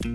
Всем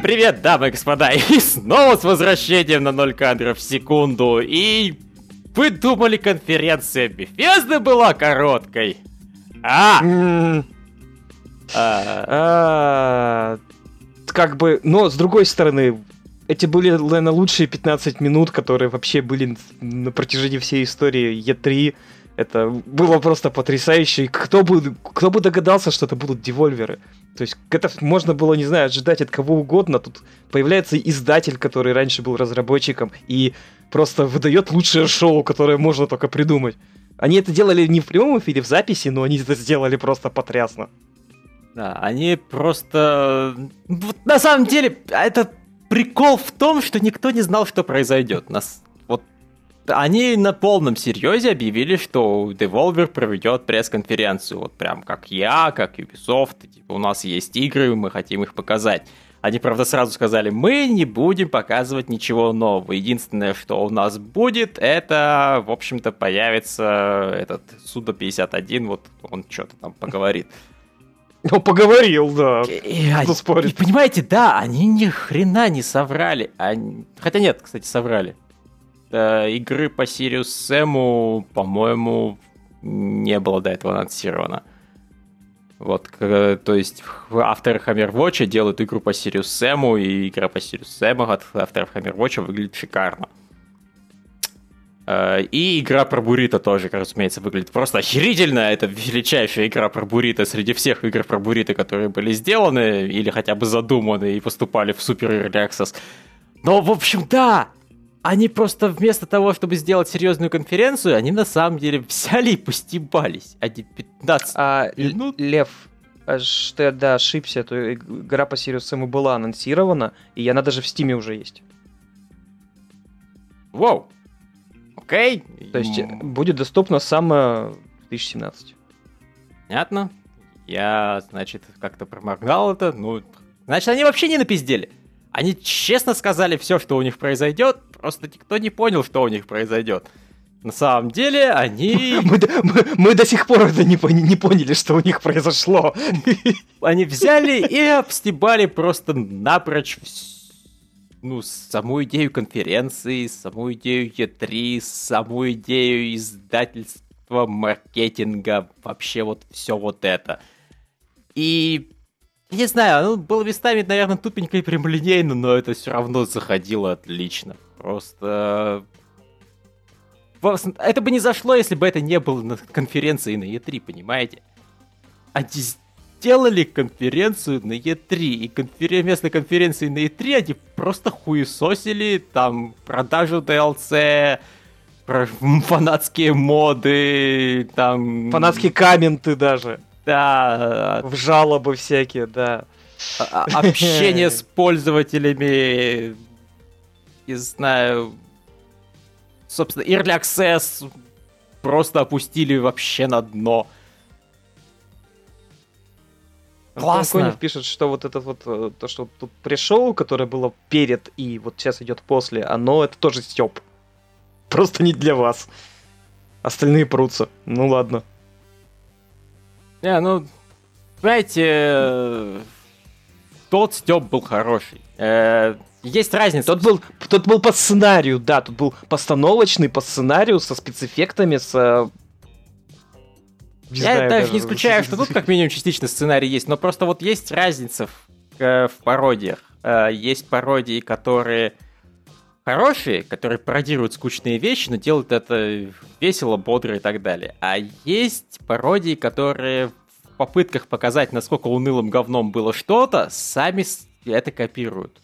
привет, дамы и господа, и снова с возвращением на 0 кадров в секунду, и вы думали, конференция Bethesda была короткой? А! А, а, как бы, но с другой стороны, эти были, наверное, лучшие 15 минут, которые вообще были на протяжении всей истории E3. Это было просто потрясающе. Кто бы, кто бы догадался, что это будут девольверы? То есть это можно было, не знаю, ожидать от кого угодно. Тут появляется издатель, который раньше был разработчиком, и просто выдает лучшее шоу, которое можно только придумать. Они это делали не в прямом эфире, в записи, но они это сделали просто потрясно. Да, они просто... Вот на самом деле, это прикол в том, что никто не знал, что произойдет. Нас... Вот они на полном серьезе объявили, что Devolver проведет пресс-конференцию. Вот прям как я, как Ubisoft. Типа, у нас есть игры, мы хотим их показать. Они, правда, сразу сказали, мы не будем показывать ничего нового. Единственное, что у нас будет, это, в общем-то, появится этот Суда 51, вот он что-то там поговорит. Ну, поговорил, да. И, Кто спорит? И, понимаете, да, они ни хрена не соврали. Они... Хотя нет, кстати, соврали. Э, игры по Serious Sam у, по-моему, не было до этого анонсировано. Вот, то есть авторы Hammerwatch делают игру по Serious Sam у, и игра по Serious Sam у от авторов Hammerwatch выглядит шикарно. Э, и игра про Бурита тоже, разумеется, выглядит просто охерительно. Это величайшая игра про Бурита среди всех игр про Бурита, которые были сделаны или хотя бы задуманы и поступали в Super Early Access. Но, в общем, да, они просто вместо того, чтобы сделать серьезную конференцию, они на самом деле взяли и постебались. Они 15 а, минут... Лев, а что я, да, ошибся, то игра по Сириус Сэму была анонсирована, и она даже в Стиме уже есть. Вау! Окей. То есть будет доступна самая 2017. Понятно. Я, значит, как-то проморгал это. Ну, значит, они вообще не напиздели. Они честно сказали все, что у них произойдет, просто никто не понял, что у них произойдет. На самом деле, они... Мы, мы, мы до сих пор это не, не поняли, что у них произошло. Они взяли и обстебали просто напрочь ну, саму идею конференции, саму идею E3, саму идею издательства, маркетинга, вообще вот все вот это. И не знаю, ну, было местами, наверное, тупенько и прямолинейно, но это все равно заходило отлично. Просто... Это бы не зашло, если бы это не было на конференции на E3, понимаете? Они сделали конференцию на E3, и конфер... вместо конференции на E3 они просто хуесосили там продажу DLC, фанатские моды, там... Фанатские комменты даже. Да. В жалобы всякие, да. А, а, общение с пользователями, не знаю, собственно, Early Access просто опустили вообще на дно. Классно. Конев пишет, что вот это вот, э, то, что тут пришел, которое было перед и вот сейчас идет после, оно это тоже степ. Просто не для вас. Остальные прутся. Ну ладно. Не, ну, знаете, тот Степ был хороший. Э, есть разница. Тот был, тот был по сценарию, да, тут был постановочный по сценарию со спецэффектами, с э, не Я знаю, даже, даже не исключаю, что тут как минимум частично сценарий есть, но просто вот есть разница в, э, в пародиях. Есть пародии, которые хорошие, которые пародируют скучные вещи, но делают это весело, бодро и так далее. А есть пародии, которые в попытках показать, насколько унылым говном было что-то, сами это копируют.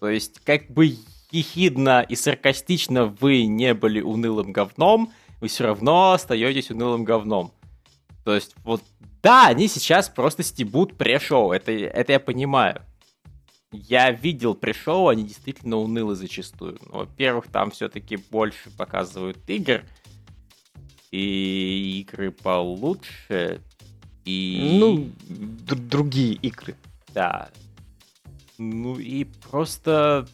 То есть, как бы ехидно и саркастично вы не были унылым говном, вы все равно остаетесь унылым говном. То есть, вот, да, они сейчас просто стебут пре-шоу, это, это я понимаю я видел пришел, они действительно унылы зачастую. Ну, во-первых, там все-таки больше показывают игр, и игры получше, и... Ну, другие игры. Да. Ну и просто...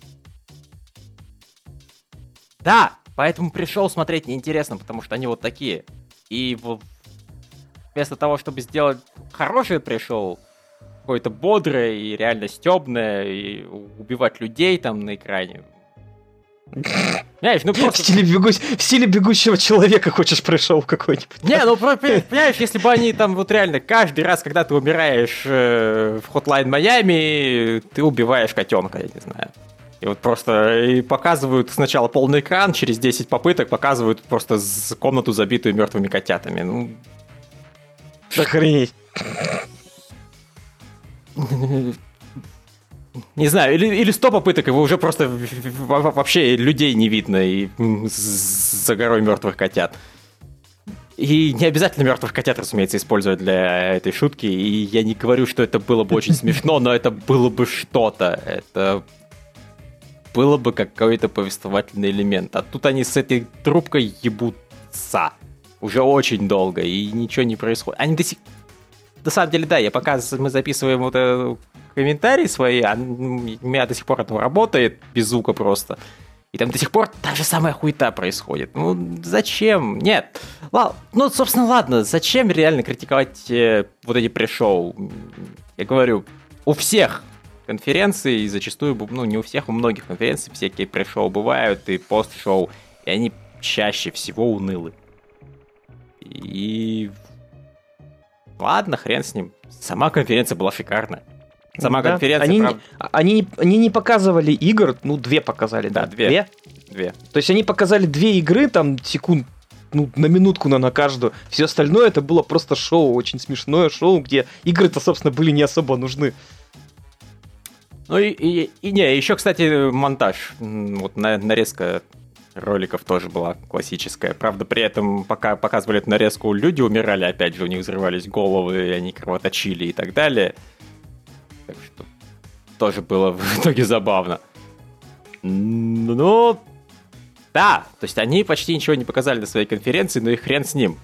Да, Поэтому пришел смотреть неинтересно, потому что они вот такие. И вместо того, чтобы сделать хороший пришел, какое-то бодрое и реально стебное, и убивать людей там на экране. Знаешь, ну просто... В стиле, бегу... в стиле бегущего человека хочешь пришел какой-нибудь. Не, ну понимаешь, если бы они там вот реально каждый раз, когда ты умираешь э, в Hotline Miami, ты убиваешь котенка, я не знаю. И вот просто и показывают сначала полный экран, через 10 попыток показывают просто комнату, забитую мертвыми котятами. Ну, Охренеть. Не знаю, или, или 100 попыток, его уже просто вообще людей не видно и за горой мертвых котят. И не обязательно мертвых котят, разумеется, использовать для этой шутки. И я не говорю, что это было бы очень смешно, но это было бы что-то. Это было бы какой-то повествовательный элемент. А тут они с этой трубкой ебутся уже очень долго, и ничего не происходит. Они до сих... На самом деле, да, я пока мы записываем вот этот комментарии свои, а у меня до сих пор это работает без звука просто. И там до сих пор та же самая хуета происходит. Ну, зачем? Нет. Ладно. Ну, собственно, ладно. Зачем реально критиковать э, вот эти пришоу? Я говорю, у всех конференций, и зачастую, ну, не у всех, у многих конференций всякие пришоу бывают, и пост-шоу, и они чаще всего унылы. И ладно, хрен с ним. Сама конференция была шикарная. Сама да. конференция. Они, прав... они, не, они не показывали игр, ну, две показали, да. Да, две. Две? Две. То есть они показали две игры, там, секунд, ну, на минутку на, на каждую. Все остальное это было просто шоу, очень смешное шоу, где игры-то, собственно, были не особо нужны. Ну и, и, и не, еще, кстати, монтаж. Вот на, нарезка роликов тоже была классическая. Правда, при этом, пока показывали эту нарезку, люди умирали, опять же, у них взрывались головы, и они кровоточили и так далее. Так что тоже было в итоге забавно. Ну, да, то есть они почти ничего не показали на своей конференции, но и хрен с ним.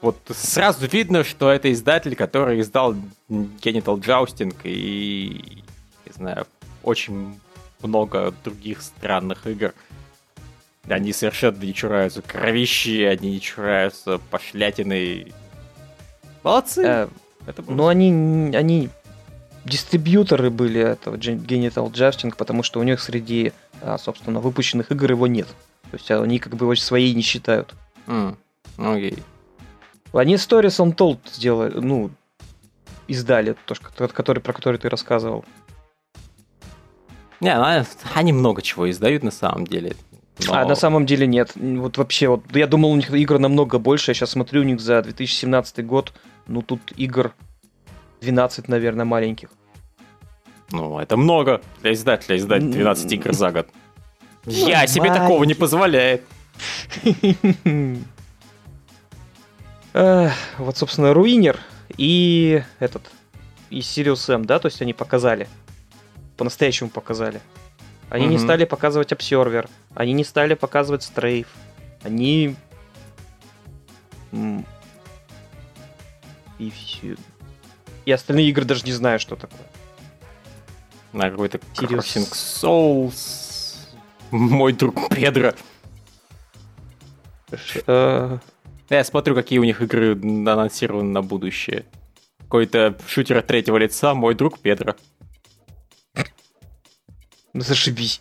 Вот сразу видно, что это издатель, который издал Genital Jousting и, не знаю, очень много других странных игр. Они совершенно не чураются кровищи, они не чураются пошлятиной. Молодцы! Э, это было... Ну, они, они дистрибьюторы были этого Genital Justing, потому что у них среди, а, собственно, выпущенных игр его нет. То есть они как бы его своей не считают. Mm. Okay. Они Stories Untold сделали, ну, издали, то, который, про который ты рассказывал. Не, ну, они много чего издают на самом деле. Но... А на самом деле нет. Вот вообще, вот я думал, у них игр намного больше. Я сейчас смотрю у них за 2017 год. Ну, тут игр 12, наверное, маленьких. Ну, это много для издателя издать 12 игр за год. Ну, я себе такого не позволяю. Вот, собственно, Руинер и этот, и Сириус М, да, то есть они показали. По-настоящему показали. Они угу. не стали показывать обсервер, они не стали показывать стрейф, они... И все. И остальные игры даже не знаю, что такое. На какой-то Crossing Souls. Мой друг Педро. Э, Я смотрю, какие у них игры анонсированы на будущее. Какой-то шутер от третьего лица, мой друг Педро. Ну, зашибись.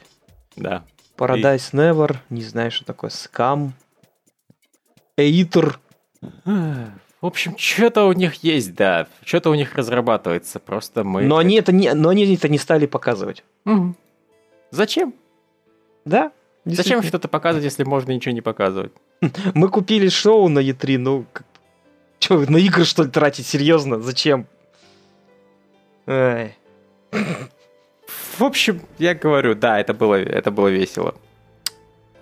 Да. Paradise И... Never, не знаю, что такое, Scam, Эйтер. В общем, что-то у них есть, да. Что-то у них разрабатывается. Просто мы. Но они это не, но они это не стали показывать. Угу. Зачем? Да. Зачем что-то показывать, если можно ничего не показывать? Мы купили шоу на E3, ну, что, на игры что ли тратить? Серьезно? Зачем? Ай. В общем, я говорю, да, это было, это было весело.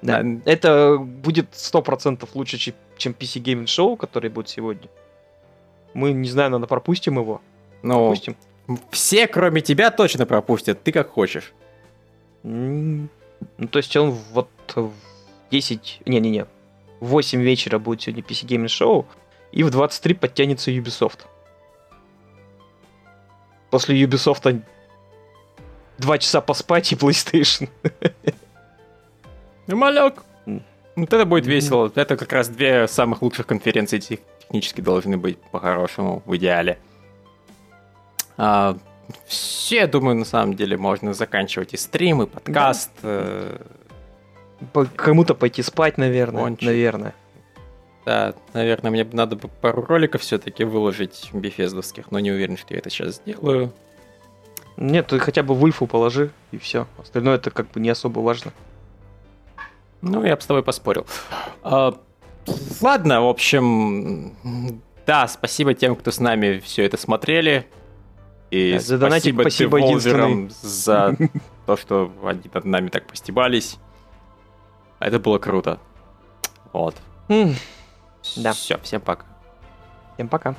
Да. да. Это будет 100% лучше, чем PC Gaming Show, который будет сегодня. Мы, не знаю, наверное, пропустим его. Ну, пропустим. все, кроме тебя, точно пропустят. Ты как хочешь. Ну, то есть он вот в 10... Не-не-не. В 8 вечера будет сегодня PC Gaming Show, и в 23 подтянется Ubisoft. После Ubisoft два часа поспать и PlayStation. Ну, малек. Вот это будет весело. Это как раз две самых лучших конференции технически должны быть по-хорошему, в идеале. А, все, думаю, на самом деле можно заканчивать и стримы, подкаст. Да. Э... Кому-то пойти спать, наверное. Кончить. Наверное. Да, наверное, мне надо бы пару роликов все-таки выложить бефездовских, но не уверен, что я это сейчас сделаю. Нет, ты хотя бы Вульфу положи, и все. Остальное это как бы не особо важно. Ну, я бы с тобой поспорил. А, ладно, в общем, да, спасибо тем, кто с нами все это смотрели. И да, спасибо, спасибо единственным за то, что они над нами так постебались. Это было круто. Вот. Да. Все, всем пока. Всем пока.